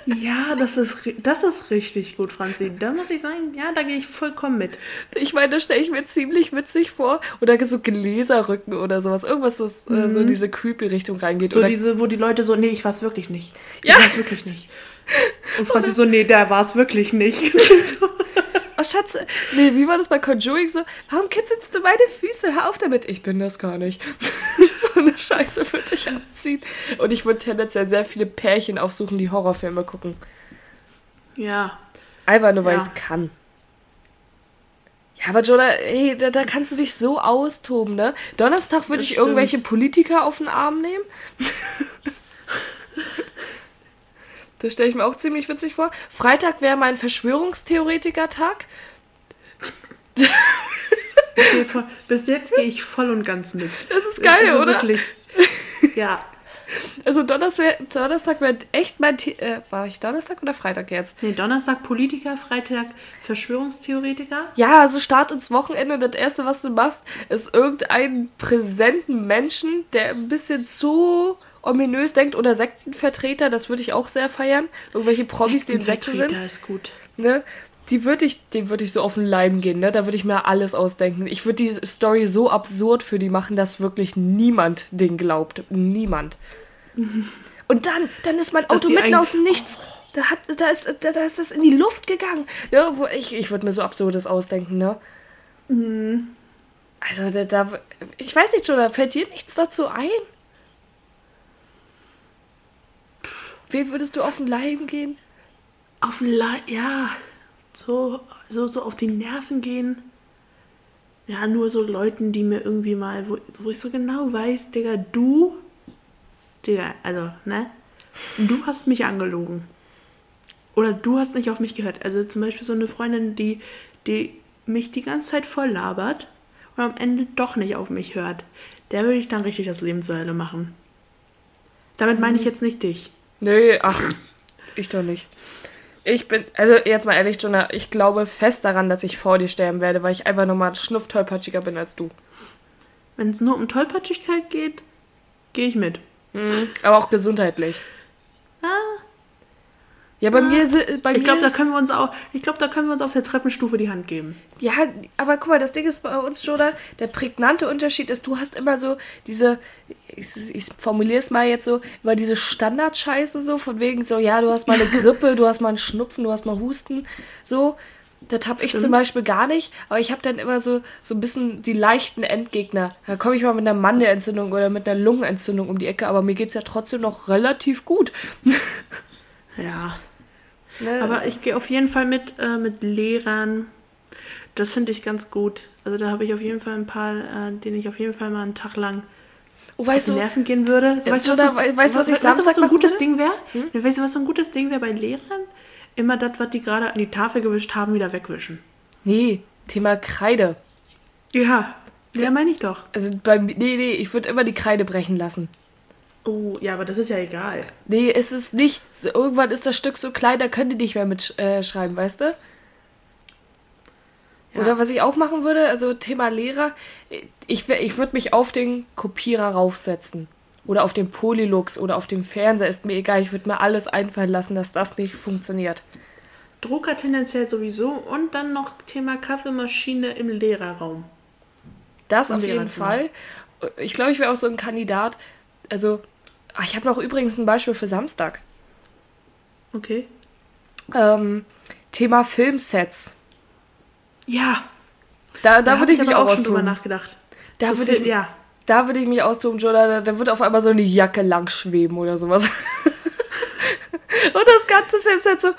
Ja, das ist, das ist richtig gut, Franzi. Da muss ich sagen, ja, da gehe ich vollkommen mit. Ich meine, das stelle ich mir ziemlich witzig vor. Oder so Gläserrücken oder sowas. Irgendwas, so, äh, so in diese creepy Richtung reingeht. So oder diese, wo die Leute so, nee, ich war's wirklich nicht. Ja. Ich war's wirklich nicht. Und Franzi so, nee, der war's wirklich nicht. so. <laughs> Oh, Schatz, nee, wie war das bei Conjuring so? Warum kitzelst du meine Füße? Hör auf damit. Ich bin das gar nicht. <laughs> so eine Scheiße würde ich abziehen. Und ich würde tendenziell sehr viele Pärchen aufsuchen, die Horrorfilme gucken. Ja. Einfach nur, weil Ja. ich es kann. Ja, aber Jonah, ey, da, da kannst du dich so austoben, ne? Donnerstag würde ich irgendwelche stimmt. Politiker auf den Arm nehmen. <laughs> das stelle ich mir auch ziemlich witzig vor. Freitag wäre mein Verschwörungstheoretiker-Tag. Bis jetzt gehe ich voll und ganz mit. Das ist geil, also oder? Wirklich. Ja. Also Donnerstag, Donnerstag wäre echt mein... The äh, war ich Donnerstag oder Freitag jetzt? Nee, Donnerstag Politiker, Freitag Verschwörungstheoretiker. Ja, also Start ins Wochenende und das Erste, was du machst, ist irgendeinen präsenten Menschen, der ein bisschen zu ominös denkt oder Sektenvertreter, das würde ich auch sehr feiern. Irgendwelche Promis, die in Sekten sind. Sektenvertreter ist gut. Ne? Die würde ich, dem würde ich so auf den Leim gehen, ne? Da würde ich mir alles ausdenken. Ich würde die Story so absurd für die machen, dass wirklich niemand den glaubt. Niemand. <laughs> Und dann, dann ist mein Auto mitten aus dem Nichts. Da, hat, da, ist, da, da ist das in die Luft gegangen. Ne? Ich ich würde mir so Absurdes ausdenken, ne? Also, da, da, ich weiß nicht schon, da fällt dir nichts dazu ein? Wie würdest du auf den Leim gehen? Auf den Le ja, so, so, so auf die Nerven gehen. Ja, nur so Leuten, die mir irgendwie mal, wo, wo ich so genau weiß, Digga, du, Digga, also, ne? Du hast mich angelogen. Oder du hast nicht auf mich gehört. Also zum Beispiel so eine Freundin, die, die mich die ganze Zeit voll labert und am Ende doch nicht auf mich hört. Der würde ich dann richtig das Leben zur Hölle machen. Damit meine ich jetzt nicht dich. Nee, ach, ich doch nicht. Ich bin, also jetzt mal ehrlich, Jonah, ich glaube fest daran, dass ich vor dir sterben werde, weil ich einfach nochmal schnufftollpatschiger bin als du. Wenn es nur um Tollpatschigkeit geht, gehe ich mit. Aber auch gesundheitlich. Ah, Ja, bei mir, si- bei ich glaube, da können wir uns auch, ich glaube, da können wir uns auf der Treppenstufe die Hand geben. ja, aber guck mal, das Ding ist bei uns, Jonah, der prägnante Unterschied ist, du hast immer so diese, ich, ich formuliere es mal jetzt so, immer diese Standardscheiße so, von wegen so, ja, du hast mal eine <laughs> Grippe, du hast mal einen Schnupfen, du hast mal Husten, so. Das habe ich zum Beispiel gar nicht, aber ich habe dann immer so, so ein bisschen die leichten Endgegner. Da komme ich mal mit einer Mandelentzündung oder mit einer Lungenentzündung um die Ecke, aber mir geht es ja trotzdem noch relativ gut. <laughs> Ja. Ne? Aber ich gehe auf jeden Fall mit, äh, mit Lehrern. Das finde ich ganz gut. Also da habe ich auf jeden Fall ein paar, äh, denen ich auf jeden Fall mal einen Tag lang oh, auf weißt die du, Nerven gehen würde. So, weißt, du, was weißt du, was ich weißt du, was so ein gutes würde? Hm? Ding wäre? Ja, weißt du, was so ein gutes Ding wäre bei Lehrern? Immer das, was die gerade an die Tafel gewischt haben, wieder wegwischen. nee, Thema Kreide. Ja. Ja, meine ich doch. Also bei nee, nee, ich würde immer die Kreide brechen lassen. Oh, ja, aber das ist ja egal. Nee, es ist nicht. So, irgendwann ist das Stück so klein, da können die nicht mehr mitschreiben, äh, schreiben, weißt du? Ja. Oder was ich auch machen würde, also Thema Lehrer, ich, ich würde mich auf den Kopierer raufsetzen. Oder auf den Polylux oder auf dem Fernseher, ist mir egal. Ich würde mir alles einfallen lassen, dass das nicht funktioniert. Drucker tendenziell sowieso und dann noch Thema Kaffeemaschine im Lehrerraum. Das Im auf jeden. Fall. Ich glaube, ich wäre auch so ein Kandidat. Also, ach, ich habe noch übrigens ein Beispiel für Samstag. Okay. Ähm, Thema Filmsets. Ja, Da, da, hab würde ich, mich aber auch schon drüber nachgedacht. Da So würde ich, ja. da würde ich mich austoben, Joe. Da, da wird auf einmal so eine Jacke lang schweben oder sowas. <laughs> Und das ganze Filmset so,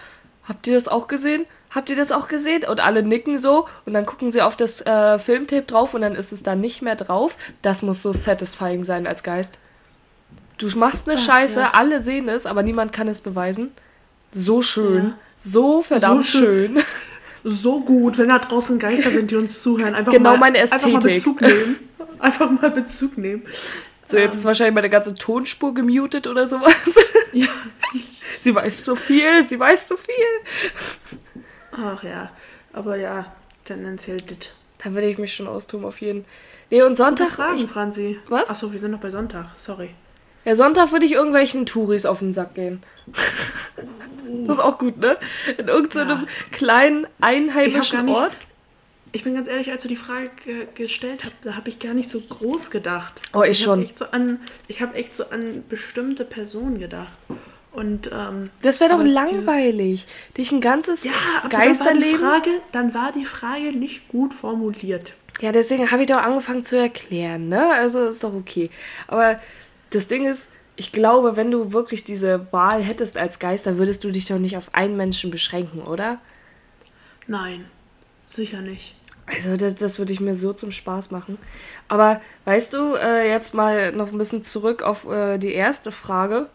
habt ihr das auch gesehen? Habt ihr das auch gesehen? Und alle nicken so und dann gucken sie auf das äh, Filmtape drauf und dann ist es da nicht mehr drauf. Das muss so satisfying sein als Geist. Du machst eine Ach, Scheiße, ja. alle sehen es, aber niemand kann es beweisen. So schön. Ja. So verdammt So schön. schön. So gut, wenn da draußen Geister sind, die uns zuhören. Einfach Genau mal, meine Einfach mal Ästhetik. Bezug nehmen. Einfach mal Bezug nehmen. So, jetzt ist wahrscheinlich meine ganze Tonspur gemutet oder sowas. <laughs> Ja. Sie weiß so viel, sie weiß so viel. Ach ja, aber ja. tendenziell dit. Da würde ich mich schon austoben auf jeden. Nee, und Sonntag. Fragen, ich, Franzi. Was? Achso, wir sind noch bei Sonntag. Sorry. Ja, Sonntag würde ich irgendwelchen Touris auf den Sack gehen. <laughs> das ist auch gut, ne? In irgendeinem Ja. kleinen Ich hab einheimischen nicht- Ort. Ich bin ganz ehrlich, als du die Frage ge gestellt hast, da habe ich gar nicht so groß gedacht. Oh, ich hab schon. Echt so an, ich habe echt so an bestimmte Personen gedacht. Und ähm, Das wäre doch aber diese- langweilig. Dich ein ganzes Ja, aber Geisterleben. Dann war, die Frage, dann war die Frage nicht gut formuliert. Ja, deswegen habe ich doch angefangen zu erklären, ne? Also ist doch okay. Aber das Ding ist, ich glaube, wenn du wirklich diese Wahl hättest als Geister, würdest du dich doch nicht auf einen Menschen beschränken, oder? Nein, sicher nicht. Also das, das würde ich mir so zum Spaß machen. Aber weißt du, äh, jetzt mal noch ein bisschen zurück auf äh, die erste Frage.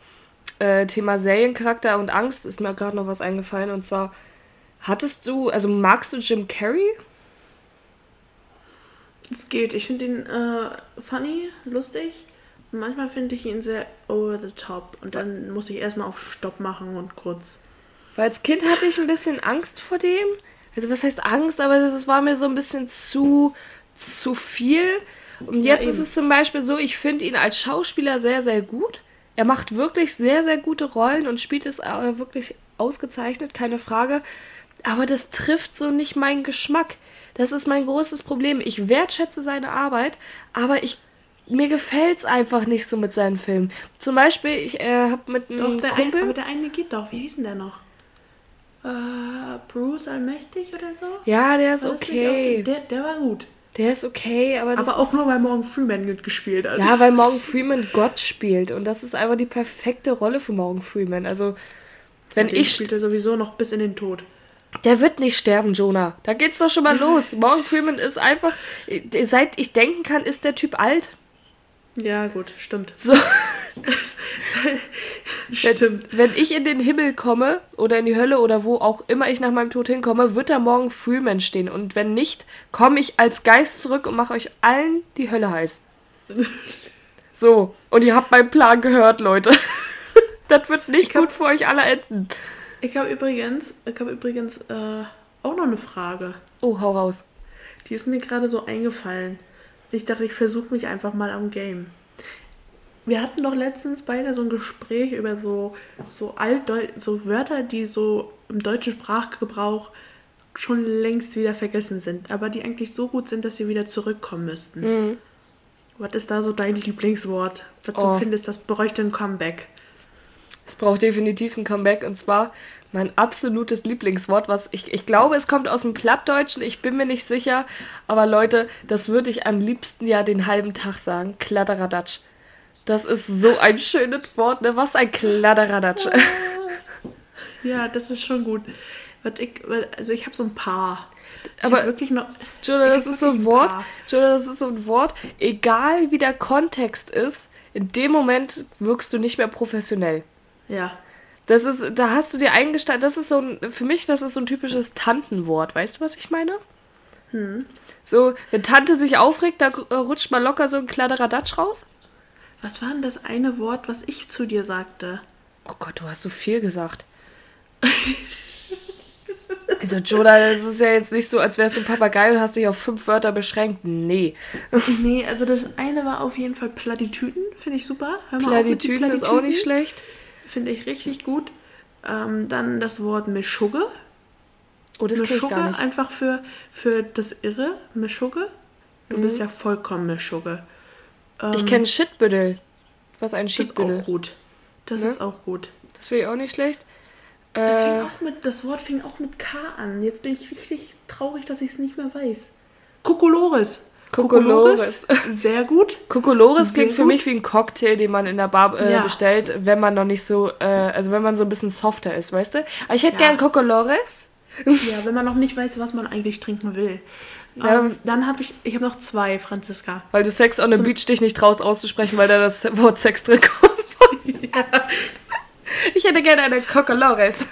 Äh, Thema Seriencharakter und Angst ist mir gerade noch was eingefallen. Und zwar, hattest du, also magst du Jim Carrey? Es geht. Ich finde ihn äh, funny, lustig. Manchmal finde ich ihn sehr over the top. Und dann muss ich erstmal auf Stopp machen und kurz. Weil als Kind hatte ich ein bisschen Angst vor dem. Also was heißt Angst, aber es war mir so ein bisschen zu, zu viel. Und Ja, jetzt ist eben. es zum Beispiel so, ich finde ihn als Schauspieler sehr, sehr gut. Er macht wirklich sehr, sehr gute Rollen und spielt es wirklich ausgezeichnet, keine Frage. Aber das trifft so nicht meinen Geschmack. Das ist mein großes Problem. Ich wertschätze seine Arbeit, aber ich mir gefällt es einfach nicht so mit seinen Filmen. Zum Beispiel, ich äh, habe mit einem Doch, der ein, Kumpel... aber der eine geht doch. Wie hieß denn der noch? Äh, Bruce Allmächtig oder so? ja, der ist War okay. auch- Der, der war gut. Der ist okay, aber das Aber auch ist, nur, weil Morgan Freeman mitgespielt hat. Ja, weil Morgan <laughs> Freeman Gott spielt. Und das ist einfach die perfekte Rolle für Morgan Freeman. Also, wenn Den ich. spielt er sowieso noch bis in den Tod. Der wird nicht sterben, Jonah. Da geht's doch schon mal <laughs> los. Morgan Freeman ist einfach. Seit ich denken kann, ist der Typ alt. Ja, gut, stimmt. So, <laughs> Stimmt. wenn ich in den Himmel komme oder in die Hölle oder wo auch immer ich nach meinem Tod hinkomme, wird da Morgan Freeman stehen. Und wenn nicht, komme ich als Geist zurück und mache euch allen die Hölle heiß. <laughs> So, und ihr habt meinen Plan gehört, Leute. <laughs> Das wird nicht gut für euch alle enden. Ich habe übrigens, ich habe übrigens äh, auch noch eine Frage. Oh, hau raus. Die ist mir gerade so eingefallen. Ich dachte, ich versuche mich einfach mal am Game. Wir hatten doch letztens beide so ein Gespräch über so, so Altdeu so Wörter, die so im deutschen Sprachgebrauch schon längst wieder vergessen sind, aber die eigentlich so gut sind, dass sie wieder zurückkommen müssten. Was ist da so dein Lieblingswort? Was Oh. du findest, das bräuchte ein Comeback? Es braucht definitiv ein Comeback und zwar mein absolutes Lieblingswort, was ich, ich glaube, es kommt aus dem Plattdeutschen, ich bin mir nicht sicher, aber Leute, das würde ich am liebsten ja den halben Tag sagen. Kladderadatsch. Das ist so ein schönes Wort, ne? Was ein Kladderadatsch. Ja, das ist schon gut. Ich, also ich habe so ein paar. Ich Aber- wirklich noch. Jonah, das ist so ein ein Wort. paar. Jonah, das ist so ein Wort. Egal wie der Kontext ist, in dem Moment wirkst du nicht mehr professionell. Ja. Das ist, da hast du dir eingestanden, das ist so ein, für mich, das ist so ein typisches Tantenwort. Weißt du, was ich meine? So, wenn Tante sich aufregt, da rutscht mal locker so ein Kladderadatsch raus. Was war denn das eine Wort, was ich zu dir sagte? Oh Gott, du hast so viel gesagt. <laughs> Also, Jonah, das ist ja jetzt nicht so, als wärst du ein Papagei und hast dich auf fünf Wörter beschränkt. Nee. <laughs> Nee, also das eine war auf jeden Fall Plattitüden, finde ich super. Hör mal auf mit den Plattitüden ist auch nicht Plattitüden. schlecht. Finde ich richtig gut. Ähm, dann das Wort Mischugge. Oh, das kenne ich gar nicht. einfach für, für das Irre. Mischugge. Du Mhm. bist ja vollkommen Mischugge. Ich kenne Shitbüttel. Was ein Das ist Shitbüttel. auch gut. Das Ne? ist auch gut. Das finde ich auch nicht schlecht. Das, fing Äh, auch mit, das Wort fing auch mit K an. Jetzt bin ich richtig traurig, dass ich es nicht mehr weiß. Kokolores. Kokolores. Sehr gut. Kokolores klingt für gut. mich wie ein Cocktail, den man in der Bar äh, Ja. bestellt, wenn man noch nicht so, äh, also wenn man so ein bisschen softer ist, weißt du? Aber ich hätte Ja. gern Kokolores. Ja, wenn man noch nicht weiß, was man eigentlich trinken will. Ja. Ähm, dann habe ich, ich habe noch zwei, Franziska. Weil du Sex on the Beach dich nicht traust auszusprechen, weil da das Wort Sex drin kommt. <laughs> Ich hätte gerne eine Kokolores.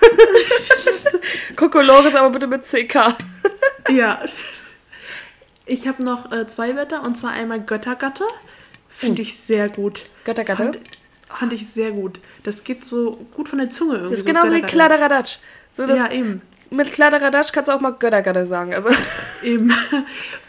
<laughs> Kokolores, aber bitte mit CK. Ja. <laughs> Ich habe noch äh, zwei Wörter und zwar einmal Göttergatte. Finde ich sehr gut. Göttergatte? Fand, Fand ich sehr gut. Das geht so gut von der Zunge irgendwie. Das ist genauso wie Kladderadatsch. So, das Ja, eben. Mit Kladderadatsch kannst du auch mal Göttergatte sagen. Also, <laughs> Eben.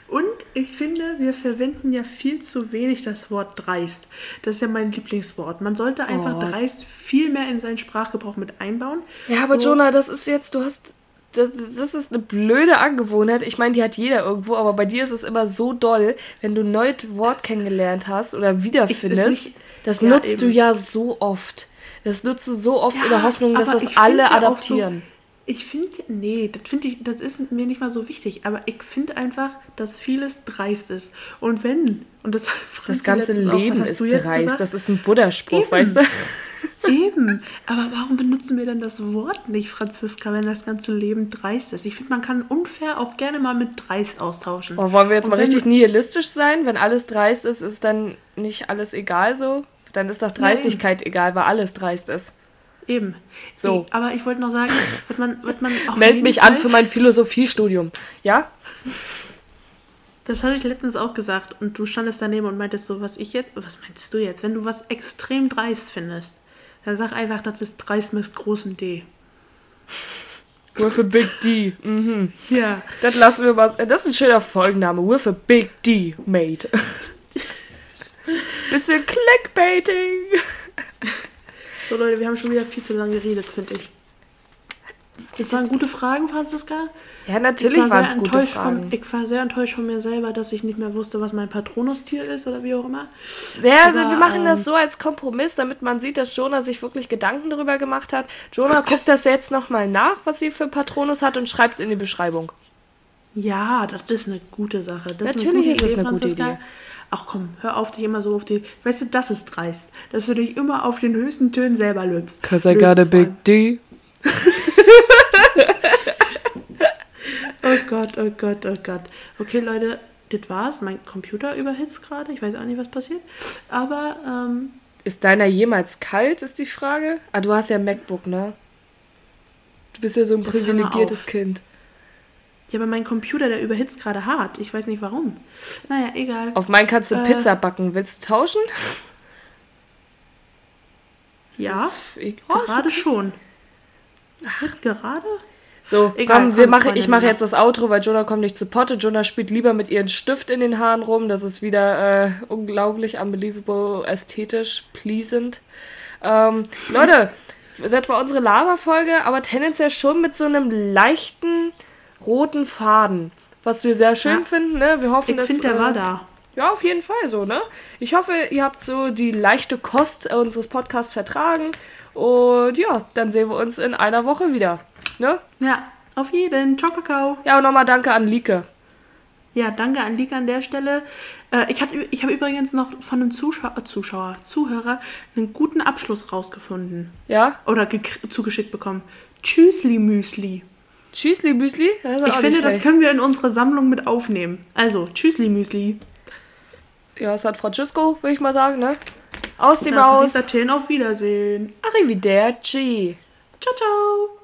Und ich finde, wir verwenden ja viel zu wenig das Wort dreist. Das ist ja mein Lieblingswort. Man sollte einfach Oh. dreist viel mehr in seinen Sprachgebrauch mit einbauen. ja, aber so, Jonah, das ist jetzt, du hast. Das, das ist eine blöde Angewohnheit. Ich meine, die hat jeder irgendwo, aber bei dir ist es immer so doll, wenn du ein neues Wort kennengelernt hast oder wiederfindest. das Ja, nutzt du eben. ja so oft. Das nutzt du so oft in der Hoffnung, dass das alle ja auch adaptieren. So, ich finde, nee, das finde ich, das ist mir nicht mal so wichtig. Aber ich finde einfach, dass vieles dreist ist. Und wenn, und das <laughs> Das ganze Leben ist dreist. Gesagt? Das ist ein Buddha-Spruch, weißt du? Eben. Aber warum benutzen wir denn das Wort nicht, Franziska, wenn das ganze Leben dreist ist? Ich finde, man kann unfair auch gerne mal mit dreist austauschen. Oh, wollen wir jetzt Und mal richtig nihilistisch sein? Wenn alles dreist ist, ist dann nicht alles egal so? Dann ist doch Dreistigkeit egal, weil alles dreist ist. Eben. So. Ich, aber ich wollte noch sagen, wird man, wird man auf Meld mich Fall, an für mein Philosophiestudium. Ja? Das hatte ich letztens auch gesagt und du standest daneben und meintest so, was ich jetzt, was meinst du jetzt? Wenn du was extrem dreist findest, dann sag einfach, das ist dreist mit großem D. <laughs> With a Big D. Mhm. Ja. Das lassen wir mal. Das ist ein schöner Folgenname. With a Big D, mate. Bisschen Clickbaiting. So Leute, wir haben schon wieder viel zu lange geredet, finde ich. Das waren gute Fragen, Franziska. Ja, natürlich Ich war waren sehr es gute enttäuscht Fragen. Von, ich war sehr enttäuscht von mir selber, dass ich nicht mehr wusste, was mein Patronustier ist oder wie auch immer. Ja, Aber, wir machen das ähm, so als Kompromiss, damit man sieht, dass Jonah sich wirklich Gedanken darüber gemacht hat. Jonah guckt das jetzt nochmal nach, was sie für Patronus hat und schreibt es in die Beschreibung. Ja, das ist eine gute Sache. Das Natürlich ist ist es eine eine gute gute Idee, Franziska. Idee. Ach komm, hör auf, dich immer so auf die. Weißt du, das ist dreist. Dass du dich immer auf den höchsten Tönen selber löbst. Cause I got a big. D. <laughs> Oh Gott, oh Gott, oh Gott. Okay, Leute, das war's. Mein Computer überhitzt gerade. Ich weiß auch nicht, was passiert. Aber, ähm, Ist deiner jemals kalt, ist die Frage? Ah, du hast ja ein MacBook, ne? Du bist ja so ein Jetzt privilegiertes. Kind. ja, aber mein Computer, der überhitzt gerade hart. Ich weiß nicht warum. Naja, egal. Auf meinen kannst du Äh. Pizza backen. Willst du tauschen? ja, gerade schon. Jetzt gerade? So, Egal, komm, wir komm, Freunde, ich mache jetzt das Outro, weil Jonah kommt nicht zu Potte. Jonah spielt lieber mit ihren Stift in den Haaren rum. Das ist wieder äh, unglaublich unbelievable, ästhetisch, pleasant. Ähm, Leute, das war unsere Laberfolge, aber tendenziell schon mit so einem leichten roten Faden. Was wir sehr schön Ja. finden, ne? Wir hoffen, Ich dass. finde, der äh, war da. Ja, auf jeden Fall so, ne? Ich hoffe, ihr habt so die leichte Kost äh, unseres Podcasts vertragen. Und ja, dann sehen wir uns in einer Woche wieder. Ne? Ja, auf jeden. Ciao, Kakao. Ja, und nochmal danke an Lieke. Ja, danke an Lika an der Stelle. Äh, ich hatte- ich habe übrigens noch von einem Zuschauer, äh, Zuschauer, Zuhörer einen guten Abschluss rausgefunden. Ja? Oder zugeschickt bekommen. Tschüssli Müsli. Tschüssli, Müsli. Ich finde, das können wir in unsere Sammlung mit aufnehmen. Also, Tschüssli Müsli. Ja, es hat Francisco, würde ich mal sagen, ne? Aus. Paris Athen, auf Wiedersehen. Arrivederci. Ciao, ciao.